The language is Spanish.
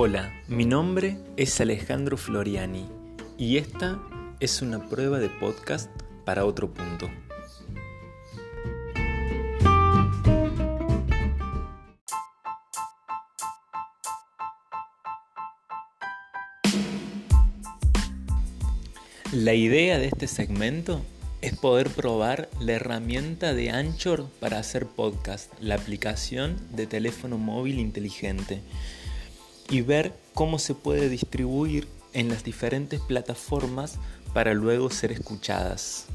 Hola, mi nombre es Alejandro Floriani y esta es una prueba de podcast para otro punto. La idea de este segmento es poder probar la herramienta de Anchor para hacer podcast, la aplicación de teléfono móvil inteligente, y ver cómo se puede distribuir en las diferentes plataformas para luego ser escuchadas.